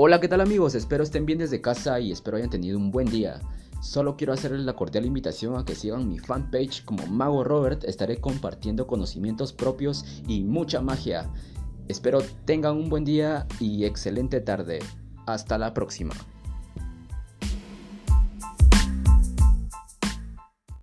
Hola, ¿qué tal amigos? Espero estén bien desde casa y espero hayan tenido un buen día. Solo quiero hacerles la cordial invitación a que sigan mi fanpage como Mago Robert. Estaré compartiendo conocimientos propios y mucha magia. Espero tengan un buen día y excelente tarde. Hasta la próxima.